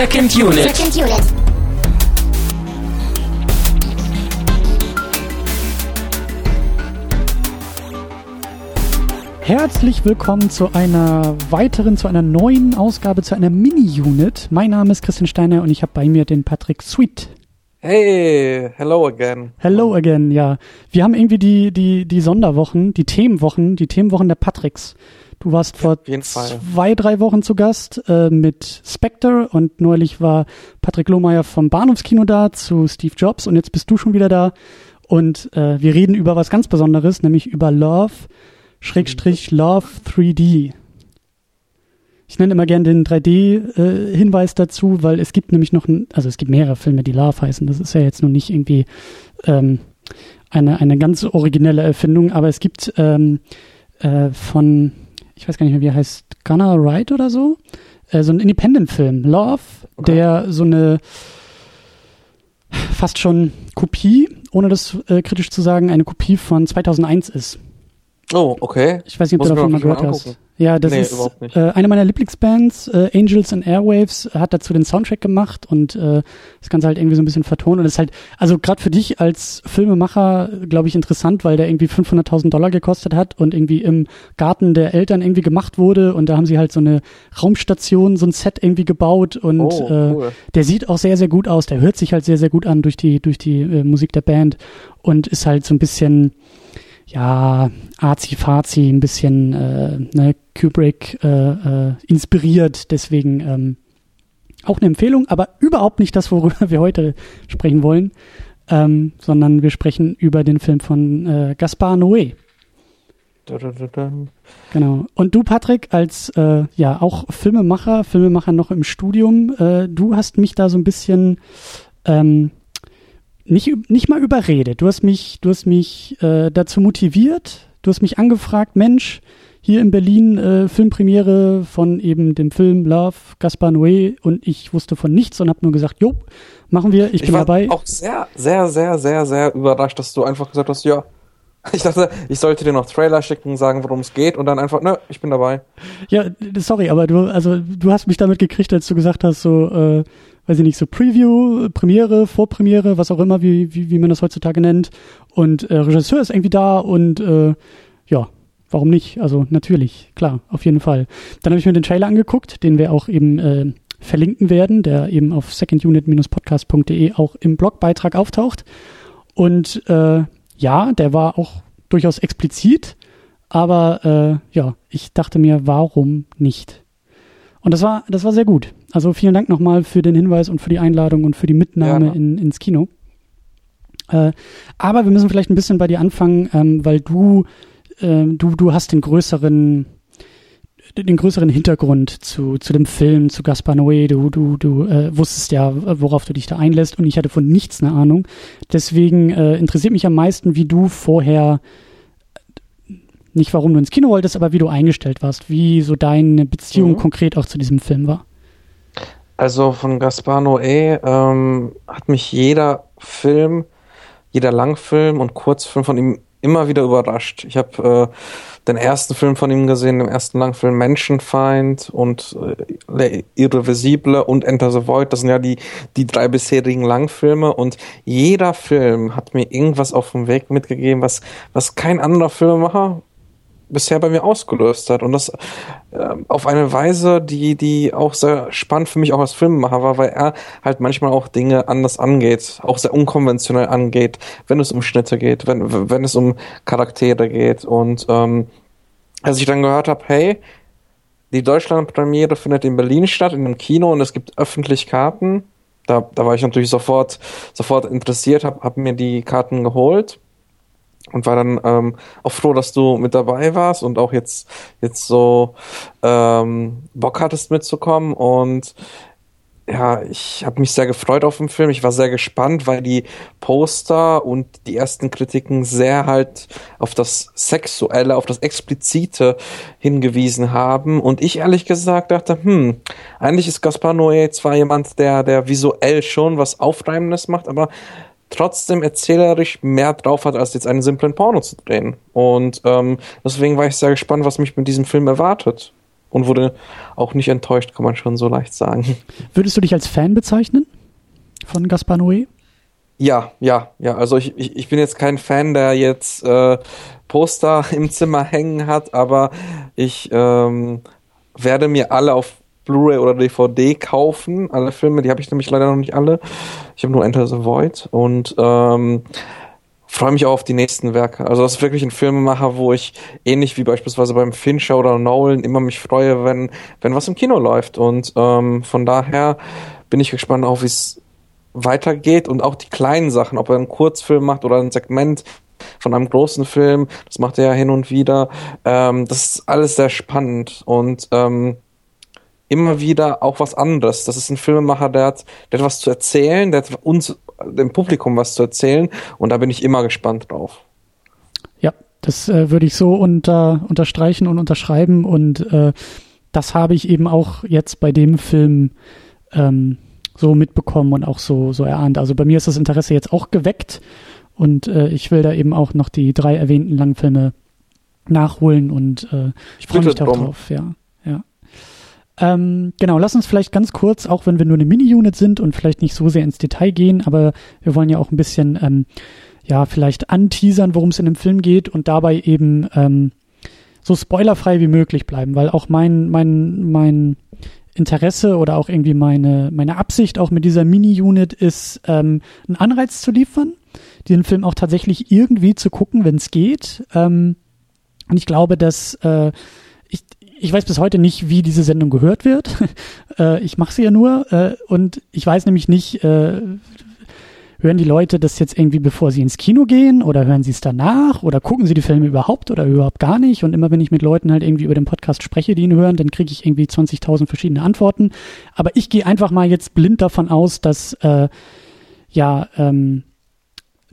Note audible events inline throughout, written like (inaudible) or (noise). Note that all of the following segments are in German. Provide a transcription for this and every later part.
Second Unit. Second Unit. Herzlich willkommen zu einer weiteren, zu einer neuen Ausgabe, zu einer Mini-Unit. Mein Name ist Christian Steiner und ich habe bei mir den Patrick Sweet. Hey, hello again. Hello again, ja. Wir haben irgendwie die, die, die Sonderwochen, die Themenwochen, die Themenwochen der Patricks. Du warst vor Fall. zwei, drei Wochen zu Gast äh, mit Spectre und neulich war Patrick Lohmeier vom Bahnhofskino da zu Steve Jobs und jetzt bist du schon wieder da und äh, wir reden über was ganz Besonderes, nämlich über Love, Schrägstrich Love 3D. Ich nenne immer gern den 3D-Hinweis dazu, weil es gibt nämlich noch, ein, also es gibt mehrere Filme, die Love heißen. Das ist ja jetzt nun nicht irgendwie ähm, eine, eine ganz originelle Erfindung, aber es gibt ähm, äh, von, ich weiß gar nicht mehr, wie er heißt, Gunnar Wright oder so, äh, so ein Independent-Film, Love, Okay. der so eine fast schon Kopie, ohne das äh, kritisch zu sagen, eine Kopie von 2001 ist. Oh, okay. Ich weiß nicht, ob Muss du davon mal gehört hast. Ja, das Nee, ist äh, eine meiner Lieblingsbands, äh, Angels and Airwaves, hat dazu den Soundtrack gemacht und äh, das Ganze halt irgendwie so ein bisschen vertont und das ist halt, also gerade für dich als Filmemacher, glaube ich, interessant, weil der irgendwie 500.000 Dollar gekostet hat und irgendwie im Garten der Eltern irgendwie gemacht wurde und da haben sie halt so eine Raumstation, so ein Set irgendwie gebaut und Oh, äh, cool. der sieht auch sehr, sehr gut aus, der hört sich halt sehr, sehr gut an durch die, durch die äh, Musik der Band und ist halt so ein bisschen, ja, arzi-fazi, ein bisschen äh, ne, Kubrick äh, äh, inspiriert, deswegen ähm, auch eine Empfehlung, aber überhaupt nicht das, worüber (laughs) wir heute sprechen wollen, ähm, sondern wir sprechen über den Film von äh, Gaspar Noé. Genau. Und du, Patrick, als äh, ja auch Filmemacher, Filmemacher noch im Studium, äh, du hast mich da so ein bisschen ähm, nicht, nicht mal überredet. Du hast mich, du hast mich äh, dazu motiviert, du hast mich angefragt, Mensch, hier in Berlin äh, Filmpremiere von eben dem Film Love, Gaspar Noé und ich wusste von nichts und habe nur gesagt, jo, machen wir, ich, Ich bin war dabei. auch sehr, sehr, sehr, sehr, sehr überrascht, dass du einfach gesagt hast, ja. (laughs) Ich dachte, ich sollte dir noch Trailer schicken, sagen, worum es geht und dann einfach, ne, ich bin dabei. Ja, sorry, aber du, also du hast mich damit gekriegt, als du gesagt hast, so, äh, weiß ich nicht, so Preview, Premiere, Vorpremiere, was auch immer, wie, wie, wie man das heutzutage nennt. Und äh, Regisseur ist irgendwie da und äh, ja, warum nicht? Also natürlich, klar, auf jeden Fall. Dann habe ich mir den Trailer angeguckt, den wir auch eben äh, verlinken werden, der eben auf secondunit-podcast.de auch im Blogbeitrag auftaucht. Und äh, ja, der war auch durchaus explizit, aber äh, ja, ich dachte mir, warum nicht? Und das war, das war sehr gut. Also vielen Dank nochmal für den Hinweis und für die Einladung und für die Mitnahme Gerne. in, ins Kino. Äh, aber wir müssen vielleicht ein bisschen bei dir anfangen, ähm, weil du, äh, du, du hast den größeren, den größeren Hintergrund zu, zu dem Film, zu Gaspar Noé. Du, du, du äh, wusstest ja, worauf du dich da einlässt und ich hatte von nichts eine Ahnung. Deswegen äh, interessiert mich am meisten, wie du vorher nicht warum du ins Kino wolltest, aber wie du eingestellt warst, wie so deine Beziehung Mhm. konkret auch zu diesem Film war. Also von Gaspar Noé ähm, hat mich jeder Film, jeder Langfilm und Kurzfilm von ihm immer wieder überrascht. Ich habe äh, den ersten Film von ihm gesehen, den ersten Langfilm Menschenfeind und äh, Le Irreversible und Enter the Void. Das sind ja die, die drei bisherigen Langfilme und jeder Film hat mir irgendwas auf dem Weg mitgegeben, was, was kein anderer Filmemacher bisher bei mir ausgelöst hat. Und das äh, auf eine Weise, die, die auch sehr spannend für mich auch als Filmemacher war, weil er halt manchmal auch Dinge anders angeht, auch sehr unkonventionell angeht, wenn es um Schnitte geht, wenn, wenn es um Charaktere geht. Und ähm, als ich dann gehört habe, hey, die Deutschlandpremiere findet in Berlin statt, in einem Kino und es gibt öffentlich Karten. Da, da war ich natürlich sofort, sofort interessiert, habe hab mir die Karten geholt und war dann ähm, auch froh, dass du mit dabei warst und auch jetzt jetzt so ähm, Bock hattest mitzukommen und ja, ich habe mich sehr gefreut auf den Film. Ich war sehr gespannt, weil die Poster und die ersten Kritiken sehr halt auf das Sexuelle, auf das Explizite hingewiesen haben. Und ich ehrlich gesagt dachte, hm, eigentlich ist Gaspar Noé zwar jemand, der, der visuell schon was Aufreibendes macht, aber trotzdem erzählerisch mehr drauf hat, als jetzt einen simplen Porno zu drehen. Und ähm, deswegen war ich sehr gespannt, was mich mit diesem Film erwartet. und wurde auch nicht enttäuscht, kann man schon so leicht sagen. Würdest du dich als Fan bezeichnen von Gaspar Noé? Ja, ja, ja. Also ich, ich, ich bin jetzt kein Fan, der jetzt äh, Poster (laughs) im Zimmer hängen hat, aber ich ähm, werde mir alle auf Blu-ray oder DVD kaufen, alle Filme, die habe ich nämlich leider noch nicht alle. Ich habe nur Enter the Void und ähm, freue mich auch auf die nächsten Werke. Also das ist wirklich ein Filmemacher, wo ich ähnlich wie beispielsweise beim Fincher oder Nolan immer mich freue, wenn wenn was im Kino läuft und ähm, von daher bin ich gespannt auf, wie es weitergeht und auch die kleinen Sachen, ob er einen Kurzfilm macht oder ein Segment von einem großen Film, das macht er ja hin und wieder. Ähm, das ist alles sehr spannend und ähm, immer wieder auch was anderes. Das ist ein Filmemacher, der hat, der hat was zu erzählen, der hat uns, dem Publikum was zu erzählen und da bin ich immer gespannt drauf. Ja, das äh, würde ich so unter, unterstreichen und unterschreiben und äh, das habe ich eben auch jetzt bei dem Film ähm, so mitbekommen und auch so, so erahnt. Also bei mir ist das Interesse jetzt auch geweckt und äh, ich will da eben auch noch die drei erwähnten Langfilme nachholen und äh, ich freue mich darauf, ja. Ähm, genau, lass uns vielleicht ganz kurz, auch wenn wir nur eine Mini-Unit sind und vielleicht nicht so sehr ins Detail gehen, aber wir wollen ja auch ein bisschen, ähm, ja, vielleicht anteasern, worum es in dem Film geht und dabei eben ähm, so spoilerfrei wie möglich bleiben, weil auch mein, mein, mein Interesse oder auch irgendwie meine, meine Absicht auch mit dieser Mini-Unit ist, ähm, einen Anreiz zu liefern, diesen Film auch tatsächlich irgendwie zu gucken, wenn es geht. Ähm, und ich glaube, dass äh, ich, ich weiß bis heute nicht, wie diese Sendung gehört wird. (laughs) äh, ich mache sie ja nur äh, und ich weiß nämlich nicht, äh, hören die Leute das jetzt irgendwie, bevor sie ins Kino gehen oder hören sie es danach oder gucken sie die Filme überhaupt oder überhaupt gar nicht? Und immer wenn ich mit Leuten halt irgendwie über den Podcast spreche, die ihn hören, dann kriege ich irgendwie 20.000 verschiedene Antworten. Aber ich gehe einfach mal jetzt blind davon aus, dass äh, ja ähm,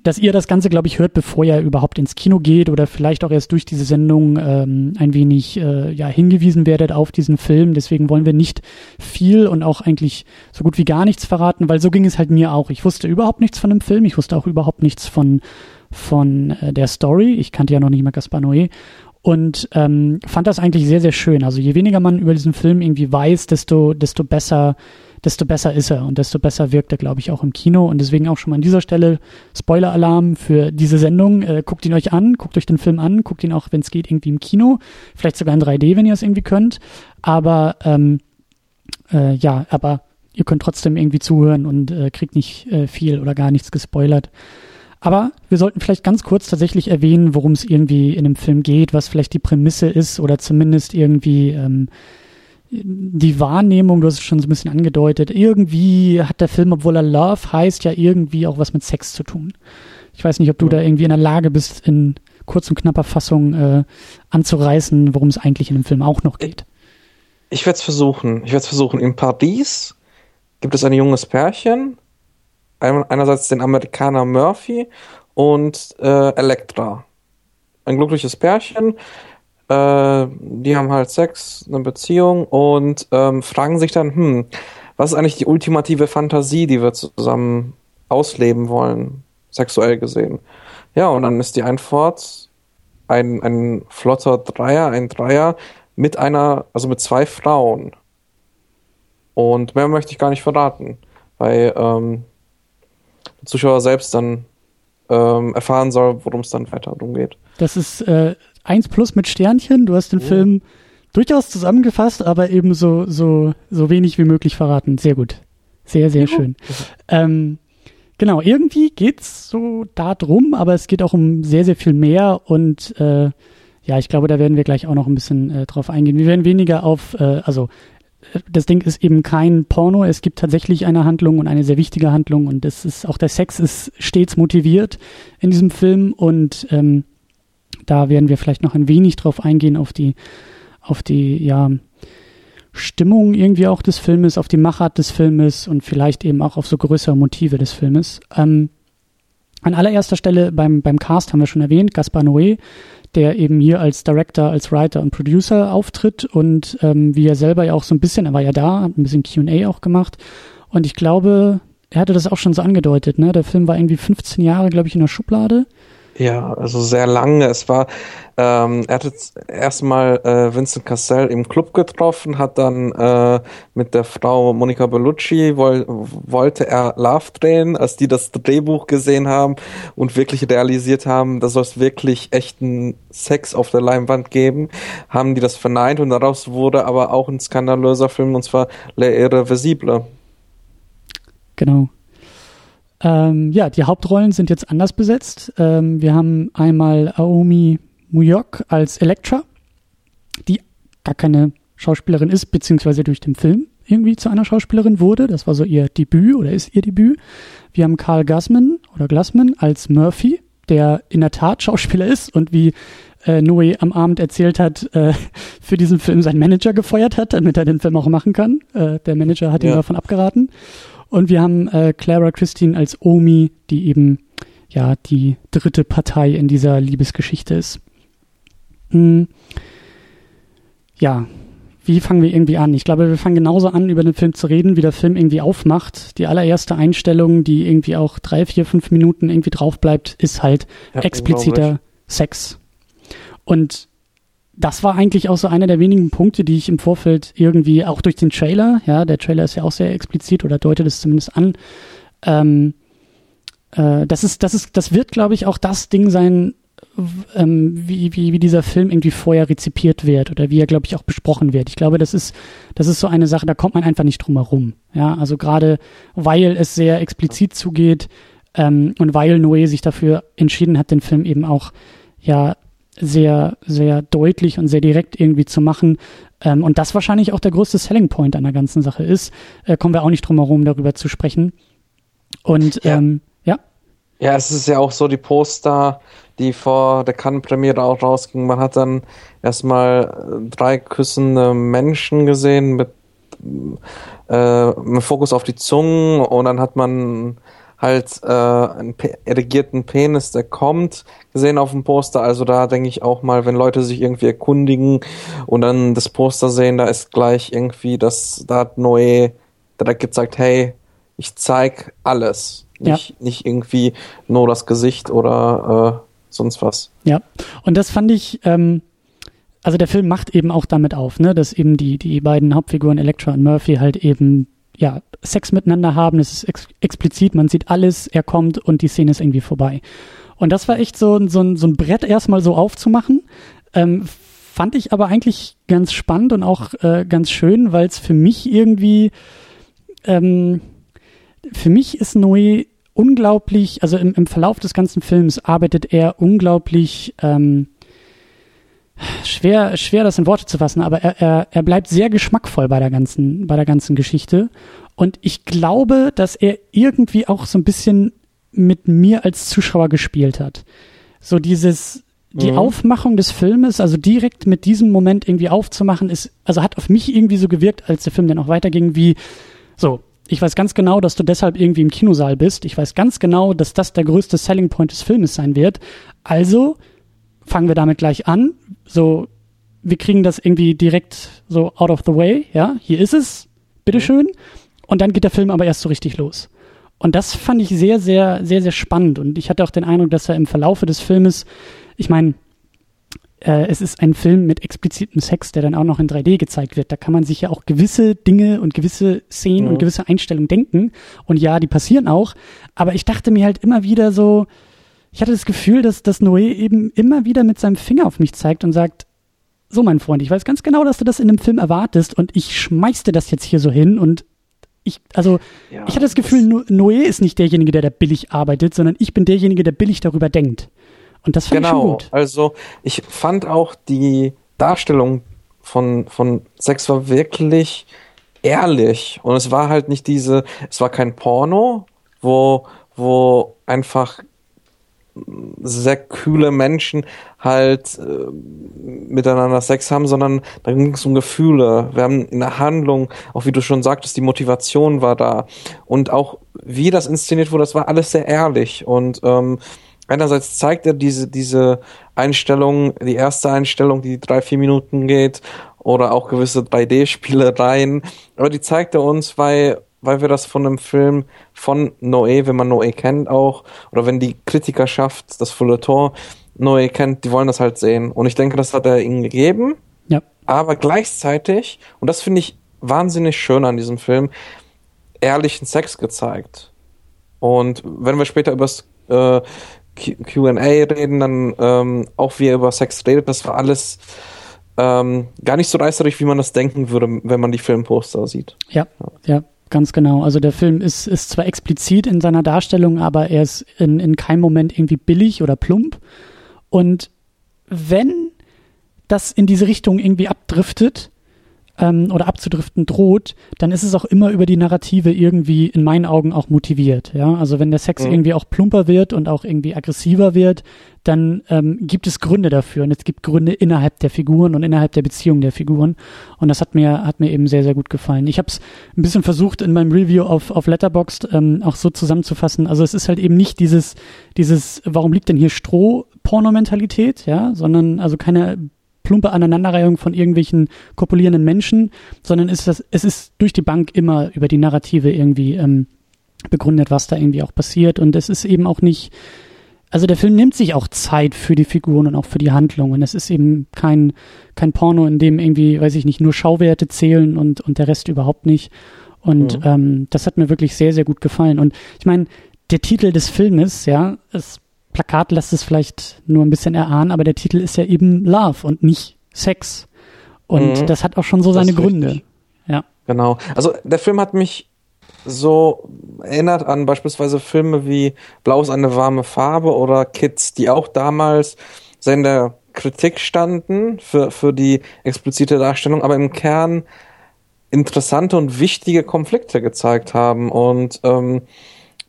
dass ihr das Ganze, glaube ich, hört, bevor ihr überhaupt ins Kino geht oder vielleicht auch erst durch diese Sendung ähm, ein wenig äh, ja, hingewiesen werdet auf diesen Film. Deswegen wollen wir nicht viel und auch eigentlich so gut wie gar nichts verraten, weil so ging es halt mir auch. Ich wusste überhaupt nichts von dem Film, ich wusste auch überhaupt nichts von, von äh, der Story. Ich kannte ja noch nicht mal Gaspar Noé und ähm, fand das eigentlich sehr, sehr schön. Also je weniger man über diesen Film irgendwie weiß, desto, desto besser desto besser ist er und desto besser wirkt er, glaube ich, auch im Kino. Und deswegen auch schon mal an dieser Stelle Spoiler-Alarm für diese Sendung. Äh, guckt ihn euch an, guckt euch den Film an, guckt ihn auch, wenn es geht, irgendwie im Kino. Vielleicht sogar in 3D, wenn ihr es irgendwie könnt. Aber ähm, äh, ja, aber ihr könnt trotzdem irgendwie zuhören und äh, kriegt nicht äh, viel oder gar nichts gespoilert. Aber wir sollten vielleicht ganz kurz tatsächlich erwähnen, worum es irgendwie in dem Film geht, was vielleicht die Prämisse ist oder zumindest irgendwie ähm, die Wahrnehmung, du hast es schon so ein bisschen angedeutet, irgendwie hat der Film, obwohl er Love heißt, ja irgendwie auch was mit Sex zu tun. Ich weiß nicht, ob du da irgendwie in der Lage bist, in kurz und knapper Fassung äh, anzureißen, worum es eigentlich in dem Film auch noch geht. Ich werde es versuchen. Ich werde es versuchen. In Paris gibt es ein junges Pärchen. Einerseits den Amerikaner Murphy und äh, Elektra. Ein glückliches Pärchen, äh, die haben halt Sex, eine Beziehung und ähm, fragen sich dann, hm, was ist eigentlich die ultimative Fantasie, die wir zusammen ausleben wollen, sexuell gesehen? Ja, und dann ist die Antwort ein, ein flotter Dreier, ein Dreier mit einer, also mit zwei Frauen. Und mehr möchte ich gar nicht verraten, weil ähm, der Zuschauer selbst dann ähm, erfahren soll, worum es dann weiter darum geht. Das ist äh, 1 plus mit Sternchen. Du hast den oh. Film durchaus zusammengefasst, aber eben so, so, so wenig wie möglich verraten. Sehr gut. Sehr, sehr ja. schön. Ähm, genau, irgendwie geht's so darum, aber es geht auch um sehr, sehr viel mehr und äh, ja, ich glaube, da werden wir gleich auch noch ein bisschen äh, drauf eingehen. Wir werden weniger auf, äh, also äh, das Ding ist eben kein Porno. Es gibt tatsächlich eine Handlung und eine sehr wichtige Handlung und das ist auch der Sex ist stets motiviert in diesem Film und ähm, da werden wir vielleicht noch ein wenig drauf eingehen, auf die, auf die, ja, Stimmung irgendwie auch des Filmes, auf die Machart des Filmes und vielleicht eben auch auf so größere Motive des Filmes. Ähm, an allererster Stelle beim, beim Cast haben wir schon erwähnt, Gaspar Noé, der eben hier als Director, als Writer und Producer auftritt und ähm, wie er selber ja auch so ein bisschen, er war ja da, hat ein bisschen Q&A auch gemacht und ich glaube, er hatte das auch schon so angedeutet, ne? Der Film war irgendwie 15 Jahre, glaube ich, in der Schublade Ja, also sehr lange. Es war, ähm, er hat erstmal äh, Vincent Cassell im Club getroffen, hat dann äh, mit der Frau Monica Bellucci woll, wollte er Love drehen, als die das Drehbuch gesehen haben und wirklich realisiert haben, da soll es wirklich echten Sex auf der Leinwand geben, haben die das verneint und daraus wurde aber auch ein skandalöser Film und zwar Le Irreversible. Genau. Ähm, ja, die Hauptrollen sind jetzt anders besetzt. Ähm, wir haben einmal Aomi Muyok als Elektra, die gar keine Schauspielerin ist, beziehungsweise durch den Film irgendwie zu einer Schauspielerin wurde. Das war so ihr Debüt oder ist ihr Debüt. Wir haben Carl Gassman oder Glassman als Murphy, der in der Tat Schauspieler ist und wie äh, Noe am Abend erzählt hat, äh, (laughs) für diesen Film seinen Manager gefeuert hat, damit er den Film auch machen kann. Äh, der Manager hat ja. ihm davon abgeraten. Und wir haben äh, Clara Christine als Omi, die eben ja die dritte Partei in dieser Liebesgeschichte ist. Hm. Ja, wie fangen wir irgendwie an? Ich glaube, wir fangen genauso an, über den Film zu reden, wie der Film irgendwie aufmacht. Die allererste Einstellung, die irgendwie auch drei, vier, fünf Minuten irgendwie drauf bleibt, ist halt ja, expliziter Sex. Und das war eigentlich auch so einer der wenigen Punkte, die ich im Vorfeld irgendwie auch durch den Trailer, ja, der Trailer ist ja auch sehr explizit oder deutet es zumindest an. Ähm, äh, das ist, das ist, das wird, glaube ich, auch das Ding sein, ähm, wie, wie, wie dieser Film irgendwie vorher rezipiert wird oder wie er, glaube ich, auch besprochen wird. Ich glaube, das ist, das ist so eine Sache, da kommt man einfach nicht drum herum. Ja, also gerade weil es sehr explizit zugeht ähm, und weil Noé sich dafür entschieden hat, den Film eben auch ja sehr, sehr deutlich und sehr direkt irgendwie zu machen. Ähm, und das wahrscheinlich auch der größte Selling Point an der ganzen Sache ist. Äh, kommen wir auch nicht drum herum, darüber zu sprechen. Und ja. Ähm, ja. Ja, es ist ja auch so, die Poster, die vor der Cannes-Premiere auch rausgingen, man hat dann erstmal äh, drei küssende Menschen gesehen mit, äh, mit Fokus auf die Zungen und dann hat man halt äh, einen erigierten Penis, der kommt, gesehen auf dem Poster. Also da denke ich auch mal, wenn Leute sich irgendwie erkundigen und dann das Poster sehen, da ist gleich irgendwie, dass da hat Noé direkt gezeigt, hey, ich zeig alles. Nicht, ja. nicht irgendwie nur das Gesicht oder äh, sonst was. Ja, und das fand ich, ähm, also der Film macht eben auch damit auf, ne, dass eben die, die beiden Hauptfiguren Electra und Murphy halt eben ja, Sex miteinander haben, es ist ex explizit, man sieht alles, er kommt und die Szene ist irgendwie vorbei. Und das war echt so, so, so ein Brett erstmal so aufzumachen. Ähm, fand ich aber eigentlich ganz spannend und auch äh, ganz schön, weil es für mich irgendwie, ähm, für mich ist Noé unglaublich, also im, im Verlauf des ganzen Films arbeitet er unglaublich ähm, schwer, schwer das in Worte zu fassen, aber er, er, er bleibt sehr geschmackvoll bei der ganzen, bei der ganzen Geschichte. Und ich glaube, dass er irgendwie auch so ein bisschen mit mir als Zuschauer gespielt hat. So dieses, die mhm. Aufmachung des Filmes, also direkt mit diesem Moment irgendwie aufzumachen, ist, also hat auf mich irgendwie so gewirkt, als der Film dann auch weiterging, wie, so, ich weiß ganz genau, dass du deshalb irgendwie im Kinosaal bist. Ich weiß ganz genau, dass das der größte Selling Point des Filmes sein wird. Also fangen wir damit gleich an. So, wir kriegen das irgendwie direkt so out of the way. Ja, hier ist es. Bitteschön. Und dann geht der Film aber erst so richtig los. Und das fand ich sehr, sehr, sehr, sehr spannend. Und ich hatte auch den Eindruck, dass er im Verlaufe des Filmes, ich meine, äh, es ist ein Film mit explizitem Sex, der dann auch noch in 3D gezeigt wird. Da kann man sich ja auch gewisse Dinge und gewisse Szenen mhm. und gewisse Einstellungen denken. Und ja, die passieren auch. Aber ich dachte mir halt immer wieder so, ich hatte das Gefühl, dass, dass Noé eben immer wieder mit seinem Finger auf mich zeigt und sagt, so mein Freund, ich weiß ganz genau, dass du das in einem Film erwartest und ich schmeiß dir das jetzt hier so hin und ich, also, ja, ich hatte das Gefühl, das Noé ist nicht derjenige, der da billig arbeitet, sondern ich bin derjenige, der billig darüber denkt. Und das fand genau, ich schon gut. Also, ich fand auch die Darstellung von, von Sex war wirklich ehrlich. Und es war halt nicht diese, es war kein Porno, wo, wo einfach sehr kühle Menschen halt äh, miteinander Sex haben, sondern da ging es um Gefühle. Wir haben in der Handlung, auch wie du schon sagtest, die Motivation war da. Und auch wie das inszeniert wurde, das war alles sehr ehrlich. Und ähm, einerseits zeigt er diese, diese Einstellung, die erste Einstellung, die drei, vier Minuten geht, oder auch gewisse 3D-Spielereien, aber die zeigt er uns, weil weil wir das von einem Film von Noé, wenn man Noé kennt auch, oder wenn die Kritikerschaft, das Feuilleton Noé kennt, die wollen das halt sehen. Und ich denke, das hat er ihnen gegeben. Ja. Aber gleichzeitig, und das finde ich wahnsinnig schön an diesem Film, ehrlichen Sex gezeigt. Und wenn wir später über das äh, QA reden, dann ähm, auch wie er über Sex redet, das war alles ähm, gar nicht so reißerig, wie man das denken würde, wenn man die Filmposter sieht. Ja, ja, ja, ganz genau. Also der Film ist, ist zwar explizit in seiner Darstellung, aber er ist in, in keinem Moment irgendwie billig oder plump. Und wenn das in diese Richtung irgendwie abdriftet, ähm, oder abzudriften droht, dann ist es auch immer über die Narrative irgendwie in meinen Augen auch motiviert. Ja, also wenn der Sex mhm. irgendwie auch plumper wird und auch irgendwie aggressiver wird, dann ähm, gibt es Gründe dafür und es gibt Gründe innerhalb der Figuren und innerhalb der Beziehung der Figuren und das hat mir hat mir eben sehr sehr gut gefallen. Ich habe es ein bisschen versucht in meinem Review auf auf Letterboxd ähm, auch so zusammenzufassen. Also es ist halt eben nicht dieses dieses warum liegt denn hier Stroh Porno-Mentalität, ja, sondern also keine plumpe Aneinanderreihung von irgendwelchen kopulierenden Menschen, sondern ist das, es ist durch die Bank immer über die Narrative irgendwie ähm, begründet, was da irgendwie auch passiert. Und es ist eben auch nicht, also der Film nimmt sich auch Zeit für die Figuren und auch für die Handlung. Und es ist eben kein, kein Porno, in dem irgendwie, weiß ich nicht, nur Schauwerte zählen und, und der Rest überhaupt nicht. Und mhm. ähm, das hat mir wirklich sehr, sehr gut gefallen. Und ich meine, der Titel des Filmes, ja, es Plakat lässt es vielleicht nur ein bisschen erahnen, aber der Titel ist ja eben Love und nicht Sex. Und mhm. das hat auch schon so seine Gründe. Richtig. Ja. Genau. Also der Film hat mich so erinnert an beispielsweise Filme wie Blau ist eine warme Farbe oder Kids, die auch damals in der Kritik standen für, für die explizite Darstellung, aber im Kern interessante und wichtige Konflikte gezeigt haben. Und ähm,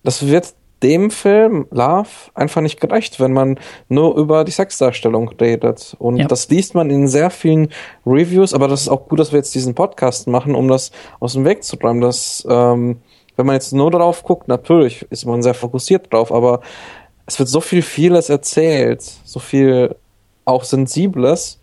das wird dem Film Love einfach nicht gerecht, wenn man nur über die Sexdarstellung redet. Und ja. das liest man in sehr vielen Reviews, aber das ist auch gut, dass wir jetzt diesen Podcast machen, um das aus dem Weg zu räumen. Dass, ähm, wenn man jetzt nur darauf guckt, natürlich ist man sehr fokussiert drauf, aber es wird so viel vieles erzählt, so viel auch Sensibles,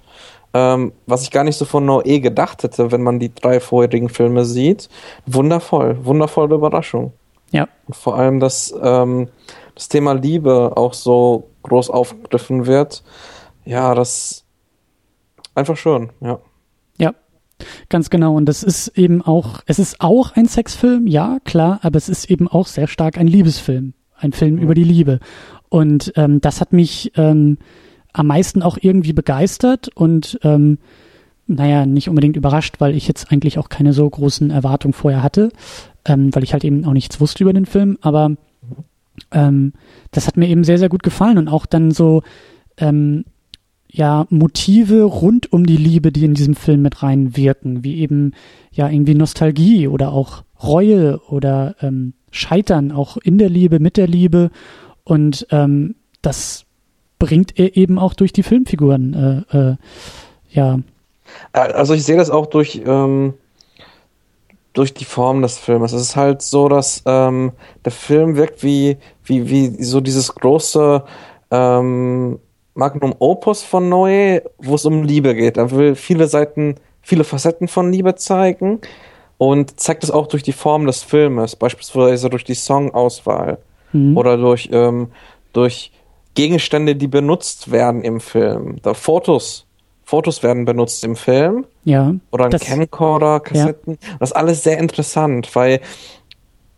ähm, was ich gar nicht so von Noé gedacht hätte, wenn man die drei vorherigen Filme sieht. Wundervoll, wundervolle Überraschung. Ja. Und vor allem, dass ähm, das Thema Liebe auch so groß aufgegriffen wird. Ja, das einfach schön, ja. Ja, Ganz genau. Und das ist eben auch, es ist auch ein Sexfilm, ja, klar, aber es ist eben auch sehr stark ein Liebesfilm. Ein Film mhm. über die Liebe. Und ähm, das hat mich ähm, am meisten auch irgendwie begeistert und ähm, naja, nicht unbedingt überrascht, weil ich jetzt eigentlich auch keine so großen Erwartungen vorher hatte ähm, weil ich halt eben auch nichts wusste über den Film, aber ähm, das hat mir eben sehr, sehr gut gefallen und auch dann so ähm, ja Motive rund um die Liebe, die in diesem Film mit reinwirken, wie eben ja irgendwie Nostalgie oder auch Reue oder ähm, Scheitern auch in der Liebe, mit der Liebe und ähm, das bringt er eben auch durch die Filmfiguren äh, äh, ja. Also ich sehe das auch durch ähm, durch die Form des Filmes. Es ist halt so, dass ähm, der Film wirkt wie, wie, wie so dieses große ähm, Magnum Opus von Noé, wo es um Liebe geht. Er will viele Seiten, viele Facetten von Liebe zeigen und zeigt es auch durch die Form des Filmes, beispielsweise durch die Songauswahl mhm. oder durch, ähm, durch Gegenstände, die benutzt werden im Film. Da Fotos Fotos werden benutzt im Film. Ja. Oder ein Camcorder, Kassetten. Ja. Das ist alles sehr interessant, weil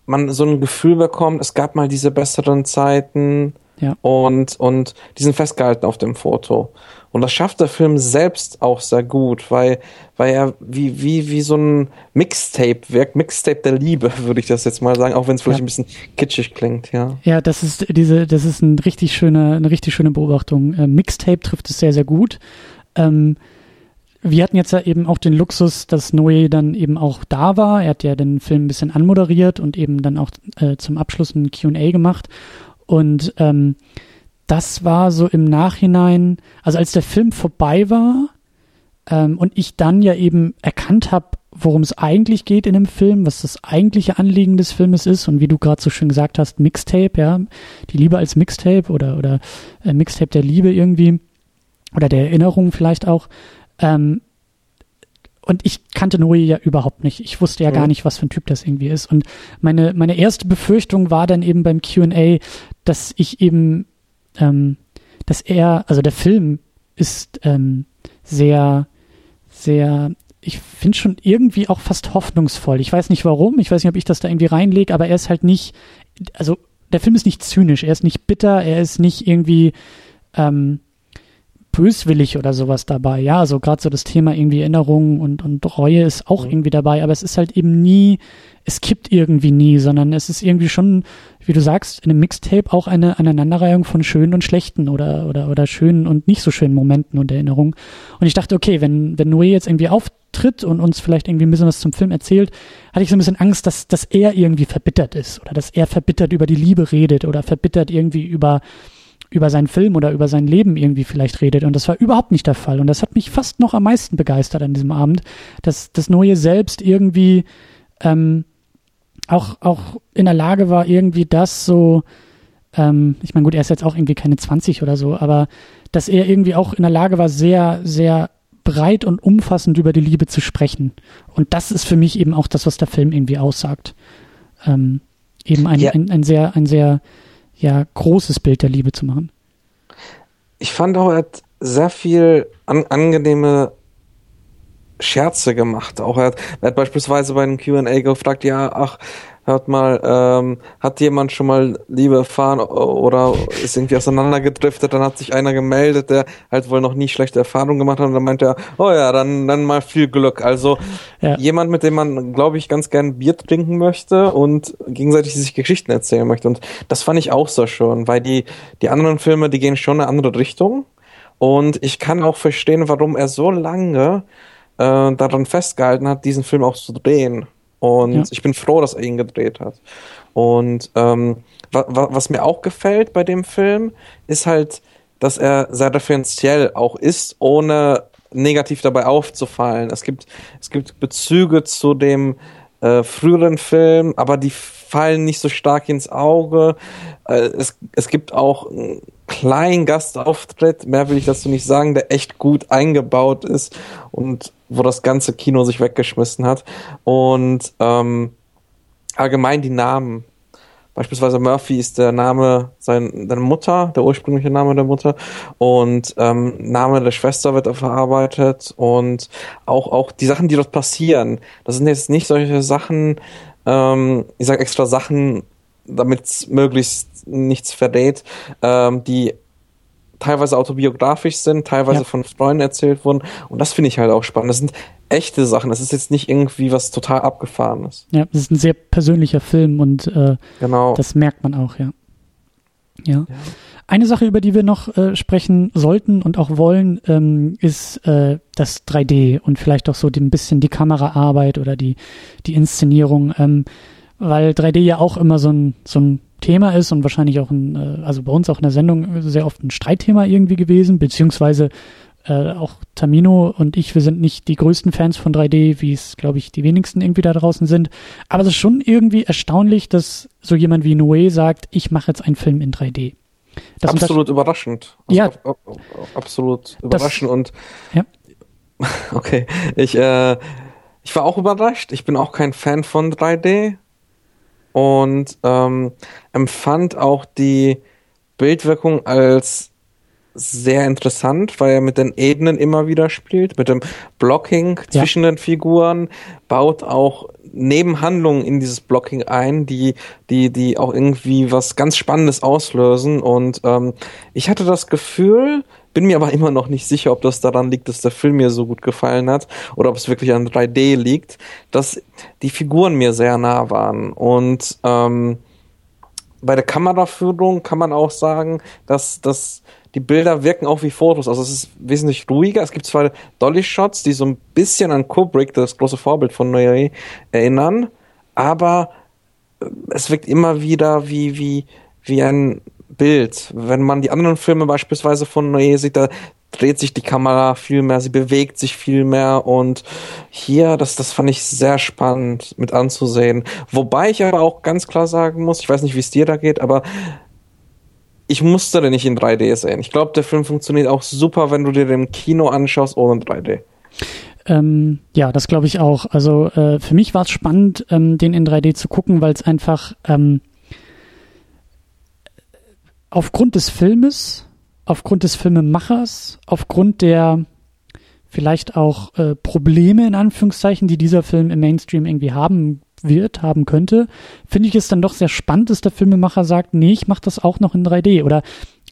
man so ein Gefühl bekommt, es gab mal diese besseren Zeiten ja. und, und die sind festgehalten auf dem Foto. Und das schafft der Film selbst auch sehr gut, weil, weil er wie, wie, wie so ein Mixtape wirkt, Mixtape der Liebe, (laughs) würde ich das jetzt mal sagen, auch wenn es vielleicht ja. ein bisschen kitschig klingt, ja. Ja, das ist diese, das ist ein richtig schöne, eine richtig schöne Beobachtung. Äh, Mixtape trifft es sehr, sehr gut. Ähm, wir hatten jetzt ja eben auch den Luxus, dass Noé dann eben auch da war. Er hat ja den Film ein bisschen anmoderiert und eben dann auch äh, zum Abschluss ein QA gemacht. Und ähm, das war so im Nachhinein, also als der Film vorbei war ähm, und ich dann ja eben erkannt habe, worum es eigentlich geht in dem Film, was das eigentliche Anliegen des Filmes ist und wie du gerade so schön gesagt hast, Mixtape, ja, die Liebe als Mixtape oder, oder äh, Mixtape der Liebe irgendwie oder der Erinnerung vielleicht auch. Ähm, und ich kannte Noe ja überhaupt nicht. Ich wusste ja mhm. gar nicht, was für ein Typ das irgendwie ist. Und meine, meine erste Befürchtung war dann eben beim QA, dass ich eben, ähm, dass er, also der Film ist ähm, sehr, sehr, ich finde schon irgendwie auch fast hoffnungsvoll. Ich weiß nicht warum, ich weiß nicht, ob ich das da irgendwie reinlege, aber er ist halt nicht, also der Film ist nicht zynisch, er ist nicht bitter, er ist nicht irgendwie, ähm, böswillig oder sowas dabei. Ja, also gerade so das Thema irgendwie Erinnerung und, und Reue ist auch mhm. irgendwie dabei, aber es ist halt eben nie, es kippt irgendwie nie, sondern es ist irgendwie schon, wie du sagst, in einem Mixtape auch eine Aneinanderreihung von schönen und schlechten oder, oder, oder schönen und nicht so schönen Momenten und Erinnerungen. Und ich dachte, okay, wenn, wenn Noé jetzt irgendwie auftritt und uns vielleicht irgendwie ein bisschen was zum Film erzählt, hatte ich so ein bisschen Angst, dass, dass er irgendwie verbittert ist oder dass er verbittert über die Liebe redet oder verbittert irgendwie über, über seinen Film oder über sein Leben irgendwie vielleicht redet. Und das war überhaupt nicht der Fall. Und das hat mich fast noch am meisten begeistert an diesem Abend, dass das Neue selbst irgendwie ähm, auch, auch in der Lage war, irgendwie das so, ähm, ich meine, gut, er ist jetzt auch irgendwie keine 20 oder so, aber dass er irgendwie auch in der Lage war, sehr, sehr breit und umfassend über die Liebe zu sprechen. Und das ist für mich eben auch das, was der Film irgendwie aussagt. Ähm, eben ein, ja. ein, ein sehr, ein sehr ja großes Bild der Liebe zu machen. Ich fand auch, er hat sehr viel an, angenehme Scherze gemacht. Auch er hat, er hat beispielsweise bei einem Q&A gefragt, ja, ach, hört mal, ähm, hat jemand schon mal Liebe erfahren oder ist irgendwie auseinandergedriftet, dann hat sich einer gemeldet, der halt wohl noch nie schlechte Erfahrungen gemacht hat und dann meint er, oh ja, dann, dann mal viel Glück. Also ja. jemand, mit dem man, glaube ich, ganz gern Bier trinken möchte und gegenseitig sich Geschichten erzählen möchte. Und das fand ich auch so schön, weil die, die anderen Filme, die gehen schon in eine andere Richtung. Und ich kann auch verstehen, warum er so lange äh, daran festgehalten hat, diesen Film auch zu drehen. Und ja. ich bin froh, dass er ihn gedreht hat. Und ähm, wa wa was mir auch gefällt bei dem Film, ist halt, dass er sehr referenziell auch ist, ohne negativ dabei aufzufallen. Es gibt, es gibt Bezüge zu dem äh, früheren Film, aber die fallen nicht so stark ins Auge. Äh, es, es gibt auch einen kleinen Gastauftritt, mehr will ich dazu nicht sagen, der echt gut eingebaut ist und wo das ganze Kino sich weggeschmissen hat. Und ähm, allgemein die Namen. Beispielsweise Murphy ist der Name seiner Mutter, der ursprüngliche Name der Mutter. Und ähm, Name der Schwester wird verarbeitet. Und auch, auch die Sachen, die dort passieren, das sind jetzt nicht solche Sachen, ähm, ich sag extra Sachen, damit möglichst nichts verrät, ähm, die teilweise autobiografisch sind, teilweise ja. von Freunden erzählt wurden. Und das finde ich halt auch spannend. Das sind echte Sachen. Das ist jetzt nicht irgendwie was total abgefahrenes. Ja, das ist ein sehr persönlicher Film und äh, genau. das merkt man auch, ja. ja. ja. Eine Sache, über die wir noch äh, sprechen sollten und auch wollen, ähm, ist äh, das 3D und vielleicht auch so ein bisschen die Kameraarbeit oder die, die Inszenierung, ähm, weil 3D ja auch immer so ein, so ein Thema ist und wahrscheinlich auch ein, äh, also bei uns auch in der Sendung sehr oft ein Streitthema irgendwie gewesen, beziehungsweise äh, auch Tamino und ich, wir sind nicht die größten Fans von 3D, wie es, glaube ich, die wenigsten irgendwie da draußen sind. Aber es ist schon irgendwie erstaunlich, dass so jemand wie Noé sagt, ich mache jetzt einen Film in 3D. Das absolut überraschend. Also ja. absolut überraschend und ja. (laughs) okay, ich, äh, ich war auch überrascht. Ich bin auch kein Fan von 3D und ähm, empfand auch die Bildwirkung als sehr interessant, weil er mit den Ebenen immer wieder spielt, mit dem Blocking ja. zwischen den Figuren, baut auch Nebenhandlungen in dieses Blocking ein, die, die, die auch irgendwie was ganz Spannendes auslösen. Und ähm, ich hatte das Gefühl, bin mir aber immer noch nicht sicher, ob das daran liegt, dass der Film mir so gut gefallen hat oder ob es wirklich an 3D liegt, dass die Figuren mir sehr nah waren. Und ähm, bei der Kameraführung kann man auch sagen, dass, dass die Bilder wirken auch wie Fotos. Also es ist wesentlich ruhiger. Es gibt zwar Dolly-Shots, die so ein bisschen an Kubrick, das große Vorbild von Noé, erinnern, aber es wirkt immer wieder wie, wie, wie ein Bild. Wenn man die anderen Filme beispielsweise von Noé sieht, da dreht sich die Kamera viel mehr, sie bewegt sich viel mehr und hier, das, das fand ich sehr spannend mit anzusehen. Wobei ich aber auch ganz klar sagen muss, ich weiß nicht, wie es dir da geht, aber ich musste den nicht in 3D sehen. Ich glaube, der Film funktioniert auch super, wenn du dir den Kino anschaust ohne 3D. Ähm, ja, das glaube ich auch. Also äh, für mich war es spannend, ähm, den in 3D zu gucken, weil es einfach ähm, aufgrund des Filmes, aufgrund des Filmemachers, aufgrund der vielleicht auch äh, Probleme in Anführungszeichen, die dieser Film im Mainstream irgendwie haben wird, haben könnte, finde ich es dann doch sehr spannend, dass der Filmemacher sagt, nee, ich mache das auch noch in 3D. Oder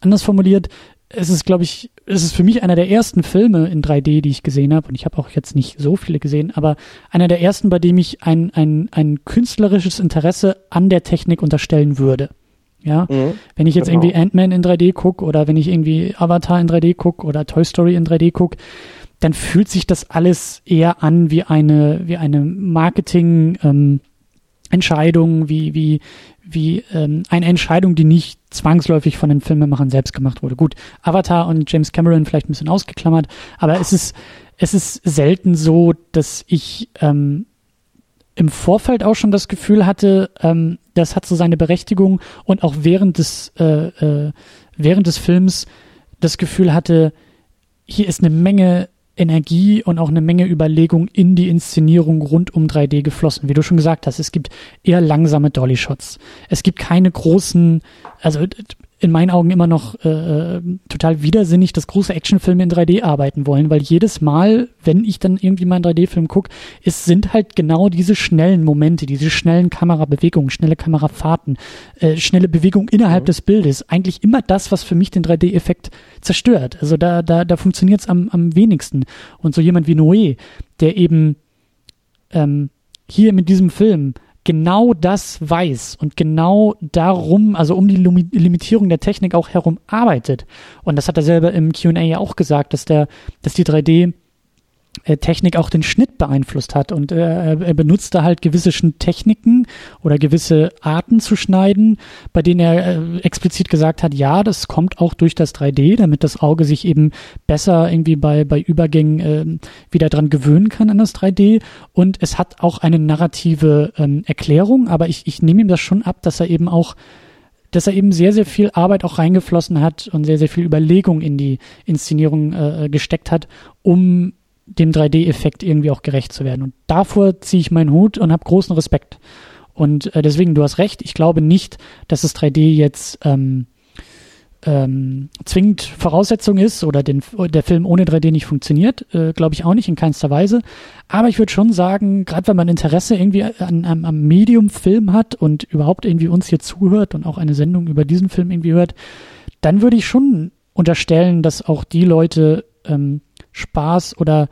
anders formuliert, es ist, glaube ich, es ist für mich einer der ersten Filme in 3D, die ich gesehen habe. Und ich habe auch jetzt nicht so viele gesehen, aber einer der ersten, bei dem ich ein, ein, ein künstlerisches Interesse an der Technik unterstellen würde. Ja, mhm, wenn ich jetzt genau. irgendwie Ant-Man in 3D gucke oder wenn ich irgendwie Avatar in 3D gucke oder Toy Story in 3D gucke, dann fühlt sich das alles eher an wie eine, wie eine Marketing, ähm, Entscheidung, wie, wie, wie ähm, eine Entscheidung, die nicht zwangsläufig von den Filmemachern selbst gemacht wurde. Gut, Avatar und James Cameron vielleicht ein bisschen ausgeklammert, aber es ist, es ist selten so, dass ich ähm, im Vorfeld auch schon das Gefühl hatte, ähm, das hat so seine Berechtigung und auch während des, äh, äh, während des Films das Gefühl hatte, hier ist eine Menge Energie und auch eine Menge Überlegung in die Inszenierung rund um 3D geflossen. Wie du schon gesagt hast, es gibt eher langsame Dolly-Shots. Es gibt keine großen, also in meinen Augen immer noch äh, äh, total widersinnig, dass große Actionfilme in 3D arbeiten wollen, weil jedes Mal, wenn ich dann irgendwie mal einen 3D-Film gucke, es sind halt genau diese schnellen Momente, diese schnellen Kamerabewegungen, schnelle Kamerafahrten, äh, schnelle Bewegungen innerhalb mhm. des Bildes, eigentlich immer das, was für mich den 3D-Effekt zerstört. Also da, da, da funktioniert es am, am wenigsten. Und so jemand wie Noé, der eben ähm, hier mit diesem Film genau das weiß und genau darum, also um die Limitierung der Technik auch herum arbeitet. Und das hat er selber im Q&A ja auch gesagt, dass der, dass die 3D äh, Technik auch den Schnitt beeinflusst hat. Und äh, er benutzte halt gewisse Techniken oder gewisse Arten zu schneiden, bei denen er äh, explizit gesagt hat, ja, das kommt auch durch das 3D, damit das Auge sich eben besser irgendwie bei, bei Übergängen äh, wieder dran gewöhnen kann an das 3D und es hat auch eine narrative ähm, Erklärung, aber ich, ich nehme ihm das schon ab, dass er eben auch dass er eben sehr, sehr viel Arbeit auch reingeflossen hat und sehr, sehr viel Überlegung in die Inszenierung äh, gesteckt hat, um dem 3D-Effekt irgendwie auch gerecht zu werden. Und davor ziehe ich meinen Hut und habe großen Respekt. Und äh, deswegen, du hast recht, ich glaube nicht, dass das 3D jetzt ähm, ähm, zwingend Voraussetzung ist oder den, der Film ohne 3D nicht funktioniert, äh, glaube ich auch nicht in keinster Weise. Aber ich würde schon sagen, gerade wenn man Interesse irgendwie an, an, am Medium Film hat und überhaupt irgendwie uns hier zuhört und auch eine Sendung über diesen Film irgendwie hört, dann würde ich schon unterstellen, dass auch die Leute ähm, Spaß oder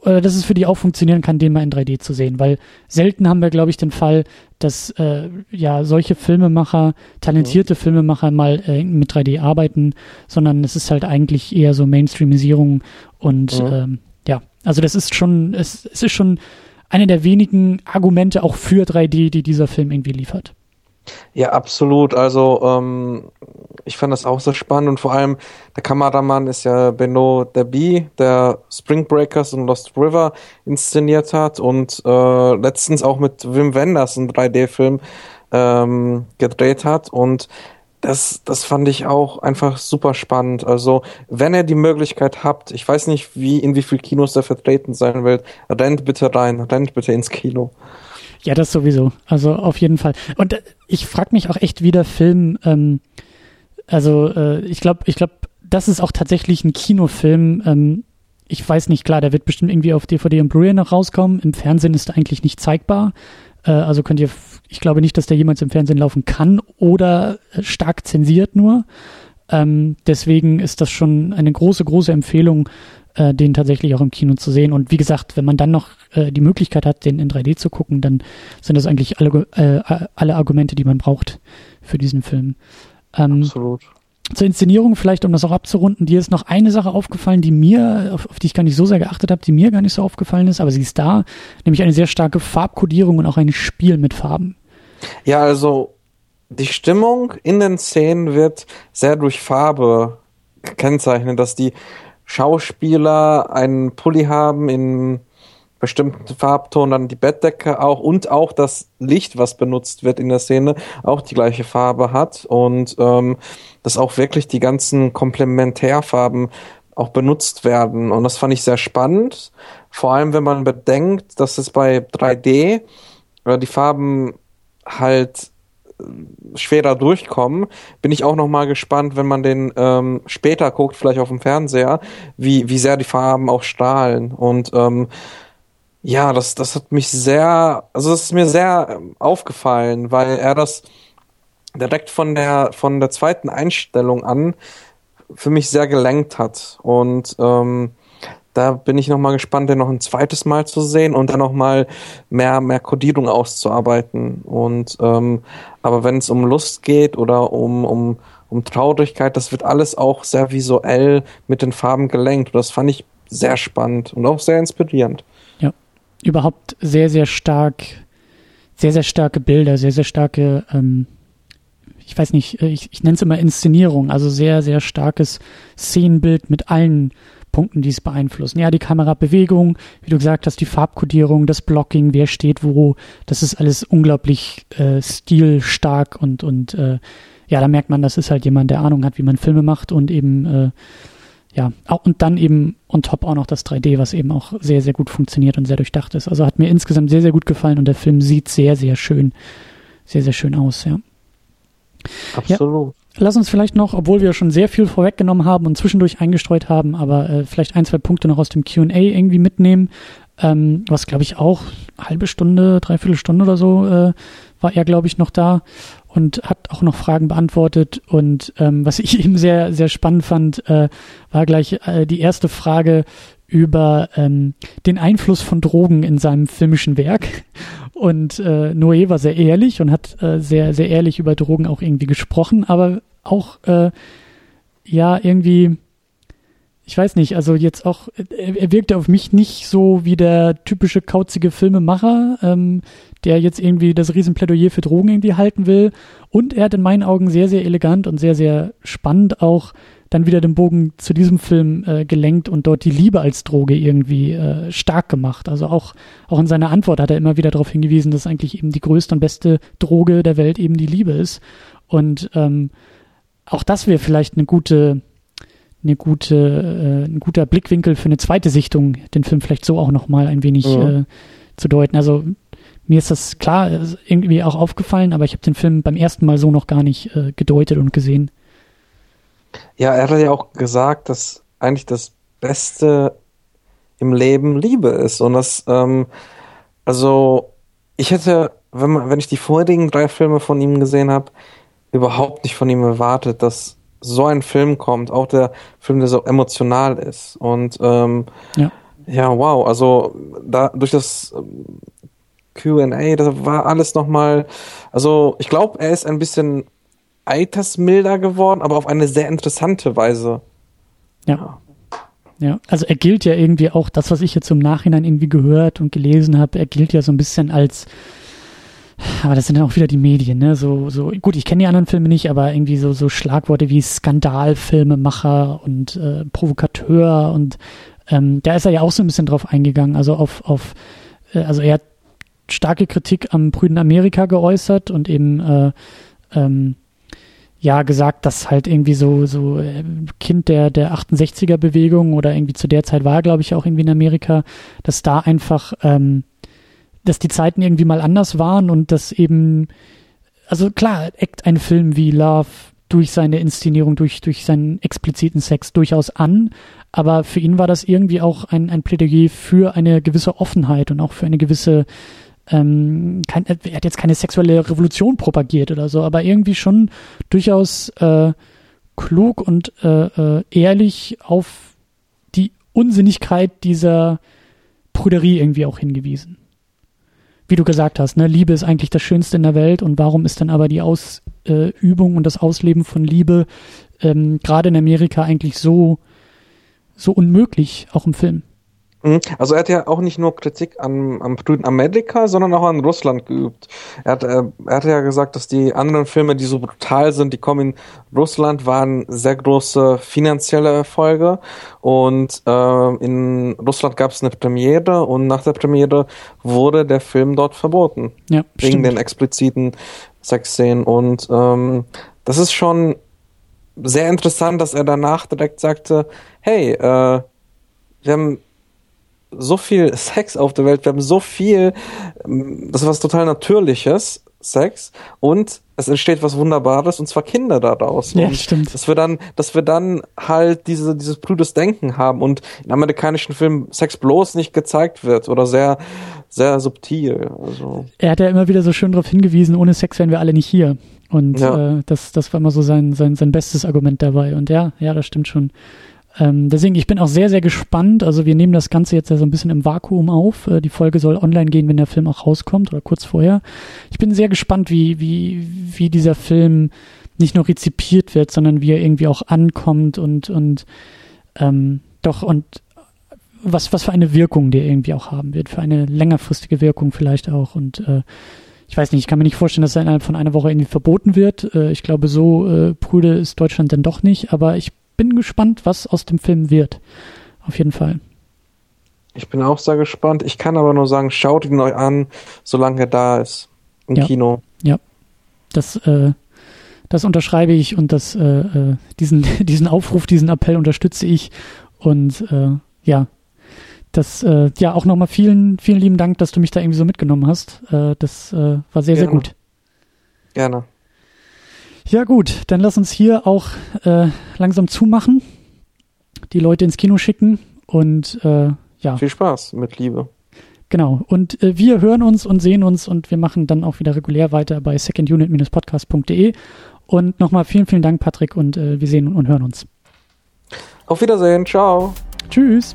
oder dass es für die auch funktionieren kann, den mal in 3D zu sehen, weil selten haben wir, glaube ich, den Fall, dass äh, ja solche Filmemacher, talentierte mhm. Filmemacher mal äh, mit 3D arbeiten, sondern es ist halt eigentlich eher so Mainstreamisierung und mhm. ähm, ja, also das ist schon, es, es ist schon eine der wenigen Argumente auch für 3D, die dieser Film irgendwie liefert. Ja, absolut. Also ähm, ich fand das auch sehr spannend und vor allem der Kameramann ist ja Benno Derby, der Spring Breakers und Lost River inszeniert hat und äh, letztens auch mit Wim Wenders einen 3D-Film ähm, gedreht hat und das, das fand ich auch einfach super spannend. Also, wenn ihr die Möglichkeit habt, ich weiß nicht, wie, in wie viel Kinos der vertreten sein wird, rennt bitte rein, rennt bitte ins Kino. Ja, das sowieso. Also auf jeden Fall. Und äh, ich frage mich auch echt, wie der Film, ähm, also äh, ich glaube, ich glaube, das ist auch tatsächlich ein Kinofilm. Ähm, ich weiß nicht, klar, der wird bestimmt irgendwie auf DVD und Blu-ray noch rauskommen. Im Fernsehen ist er eigentlich nicht zeigbar. Äh, also könnt ihr, ich glaube nicht, dass der jemals im Fernsehen laufen kann oder stark zensiert nur. Ähm, deswegen ist das schon eine große, große Empfehlung, äh, den tatsächlich auch im Kino zu sehen. Und wie gesagt, wenn man dann noch äh, die Möglichkeit hat, den in 3D zu gucken, dann sind das eigentlich alle, äh, alle Argumente, die man braucht für diesen Film. Ähm, Absolut. Zur Inszenierung vielleicht, um das auch abzurunden, dir ist noch eine Sache aufgefallen, die mir, auf, auf die ich gar nicht so sehr geachtet habe, die mir gar nicht so aufgefallen ist, aber sie ist da, nämlich eine sehr starke Farbkodierung und auch ein Spiel mit Farben. Ja, also die Stimmung in den Szenen wird sehr durch Farbe gekennzeichnet, dass die Schauspieler einen Pulli haben in bestimmten Farbton, dann die Bettdecke auch und auch das Licht, was benutzt wird in der Szene, auch die gleiche Farbe hat und ähm, dass auch wirklich die ganzen Komplementärfarben auch benutzt werden. Und das fand ich sehr spannend. Vor allem, wenn man bedenkt, dass es bei 3D äh, die Farben halt äh, schwerer durchkommen, bin ich auch noch mal gespannt, wenn man den ähm, später guckt, vielleicht auf dem Fernseher, wie, wie sehr die Farben auch strahlen. Und ähm, ja, das, das hat mich sehr, also das ist mir sehr ähm, aufgefallen, weil er das direkt von der, von der zweiten Einstellung an für mich sehr gelenkt hat. Und ähm, da bin ich nochmal gespannt, den noch ein zweites Mal zu sehen und dann nochmal mehr, mehr Kodierung auszuarbeiten. Und ähm, aber wenn es um Lust geht oder um, um, um Traurigkeit, das wird alles auch sehr visuell mit den Farben gelenkt. Und das fand ich sehr spannend und auch sehr inspirierend. Überhaupt sehr, sehr stark, sehr, sehr starke Bilder, sehr, sehr starke ähm, ich weiß nicht, äh, ich, ich nenne es immer Inszenierung, also sehr, sehr starkes Szenenbild mit allen Punkten, die es beeinflussen. Ja, die Kamerabewegung, wie du gesagt hast, die Farbkodierung, das Blocking, wer steht wo, das ist alles unglaublich äh, stilstark und, und äh, ja, da merkt man, das ist halt jemand, der Ahnung hat, wie man Filme macht und eben äh, ja, und dann eben on top auch noch das 3D, was eben auch sehr, sehr gut funktioniert und sehr durchdacht ist. Also hat mir insgesamt sehr, sehr gut gefallen und der Film sieht sehr, sehr schön, sehr, sehr schön aus, ja. Absolut. Ja, lass uns vielleicht noch, obwohl wir schon sehr viel vorweggenommen haben und zwischendurch eingestreut haben, aber äh, vielleicht ein, zwei Punkte noch aus dem QA irgendwie mitnehmen. Ähm, was glaube ich auch halbe Stunde, dreiviertel Stunde oder so äh, war er, glaube ich, noch da und hat auch noch Fragen beantwortet. Und ähm, was ich (laughs) eben sehr, sehr spannend fand, äh, war gleich äh, die erste Frage über ähm, den Einfluss von Drogen in seinem filmischen Werk. (laughs) Und äh, Noé war sehr ehrlich und hat äh, sehr, sehr ehrlich über Drogen auch irgendwie gesprochen, aber auch äh, ja irgendwie, ich weiß nicht, also jetzt auch, er, er wirkte auf mich nicht so wie der typische kauzige Filmemacher, ähm, der jetzt irgendwie das Riesenplädoyer für Drogen irgendwie halten will. Und er hat in meinen Augen sehr, sehr elegant und sehr, sehr spannend auch dann wieder den Bogen zu diesem Film äh, gelenkt und dort die Liebe als Droge irgendwie äh, stark gemacht. Also auch, auch in seiner Antwort hat er immer wieder darauf hingewiesen, dass eigentlich eben die größte und beste Droge der Welt eben die Liebe ist. Und ähm, auch das wäre vielleicht eine gute, eine gute, äh, ein guter Blickwinkel für eine zweite Sichtung, den Film vielleicht so auch nochmal ein wenig ja. äh, zu deuten. Also mir ist das klar irgendwie auch aufgefallen, aber ich habe den Film beim ersten Mal so noch gar nicht äh, gedeutet und gesehen. Ja, er hat ja auch gesagt, dass eigentlich das Beste im Leben Liebe ist. Und das, ähm, also ich hätte, wenn, man, wenn ich die vorigen drei Filme von ihm gesehen habe, überhaupt nicht von ihm erwartet, dass so ein Film kommt, auch der Film, der so emotional ist. Und ähm, ja. ja, wow, also da durch das ähm, QA, das war alles nochmal, also ich glaube, er ist ein bisschen altersmilder geworden, aber auf eine sehr interessante Weise. Ja. Ja, also er gilt ja irgendwie auch, das, was ich jetzt im Nachhinein irgendwie gehört und gelesen habe, er gilt ja so ein bisschen als, aber das sind dann auch wieder die Medien, ne? So, so, gut, ich kenne die anderen Filme nicht, aber irgendwie so, so Schlagworte wie Skandalfilmemacher und äh, Provokateur und ähm, da ist er ja auch so ein bisschen drauf eingegangen, also auf, auf, äh, also er hat starke Kritik am Brüden Amerika geäußert und eben äh, ähm, ja gesagt, dass halt irgendwie so so äh, Kind der der 68er Bewegung oder irgendwie zu der Zeit war, glaube ich, auch irgendwie in Amerika, dass da einfach ähm, dass die Zeiten irgendwie mal anders waren und dass eben also klar, eckt ein Film wie Love durch seine Inszenierung, durch, durch seinen expliziten Sex durchaus an. Aber für ihn war das irgendwie auch ein, ein Plädoyer für eine gewisse Offenheit und auch für eine gewisse ähm, kein, er hat jetzt keine sexuelle Revolution propagiert oder so, aber irgendwie schon durchaus äh, klug und äh, äh, ehrlich auf die Unsinnigkeit dieser Prüderie irgendwie auch hingewiesen. Wie du gesagt hast, ne, Liebe ist eigentlich das Schönste in der Welt und warum ist dann aber die Ausübung und das Ausleben von Liebe ähm, gerade in Amerika eigentlich so so unmöglich, auch im Film? Mhm. Also er hat ja auch nicht nur Kritik an, am Brüden Amerika, sondern auch an Russland geübt. Er hat, äh, er hat ja gesagt, dass die anderen Filme, die so brutal sind, die kommen in Russland, waren sehr große finanzielle Erfolge. Und äh, in Russland gab es eine Premiere und nach der Premiere wurde der Film dort verboten. Ja, wegen stimmt. den expliziten Sexszenen. Und ähm, das ist schon sehr interessant, dass er danach direkt sagte, hey, äh, wir haben so viel Sex auf der Welt, wir haben so viel, ähm, das ist was total Natürliches, Sex, und es entsteht was Wunderbares, und zwar Kinder daraus. Ja, und stimmt. Dass wir dann, dass wir dann halt diese, dieses brüdes Denken haben und in amerikanischen Filmen Sex bloß nicht gezeigt wird oder sehr, sehr subtil. Also. Er hat ja immer wieder so schön darauf hingewiesen, ohne Sex wären wir alle nicht hier. Und Ja. äh, das, das war immer so sein, sein, sein bestes Argument dabei. Und ja, ja, das stimmt schon. Ähm, deswegen, ich bin auch sehr, sehr gespannt. Also wir nehmen das Ganze jetzt ja so ein bisschen im Vakuum auf. Äh, die Folge soll online gehen, wenn der Film auch rauskommt oder kurz vorher. Ich bin sehr gespannt, wie, wie, wie dieser Film nicht nur rezipiert wird, sondern wie er irgendwie auch ankommt und, und ähm, doch und was, was für eine Wirkung der irgendwie auch haben wird, für eine längerfristige Wirkung vielleicht auch. Und äh, ich weiß nicht, ich kann mir nicht vorstellen, dass er innerhalb von einer Woche irgendwie verboten wird. Äh, ich glaube, so äh, prüde ist Deutschland dann doch nicht, aber ich bin gespannt, was aus dem Film wird. Auf jeden Fall. Ich bin auch sehr gespannt. Ich kann aber nur sagen, schaut ihn euch an, solange er da ist. Im Ja. Kino. Das, äh, das unterschreibe ich und das, äh, äh, diesen, (laughs) diesen Aufruf, diesen Appell unterstütze ich. Und äh, ja, das, äh, ja, auch nochmal vielen, vielen lieben Dank, dass du mich da irgendwie so mitgenommen hast. Äh, das äh, war sehr, sehr Gerne. gut. Gerne. Ja gut, dann lass uns hier auch äh, langsam zumachen, die Leute ins Kino schicken und äh, ja, Viel Spaß mit Liebe. genau. Und äh, wir hören uns und sehen uns und wir machen dann auch wieder regulär weiter bei secondunit-podcast.de. Und nochmal vielen, vielen Dank, Patrick, und äh, wir sehen und hören uns. Auf Wiedersehen. Ciao. Tschüss.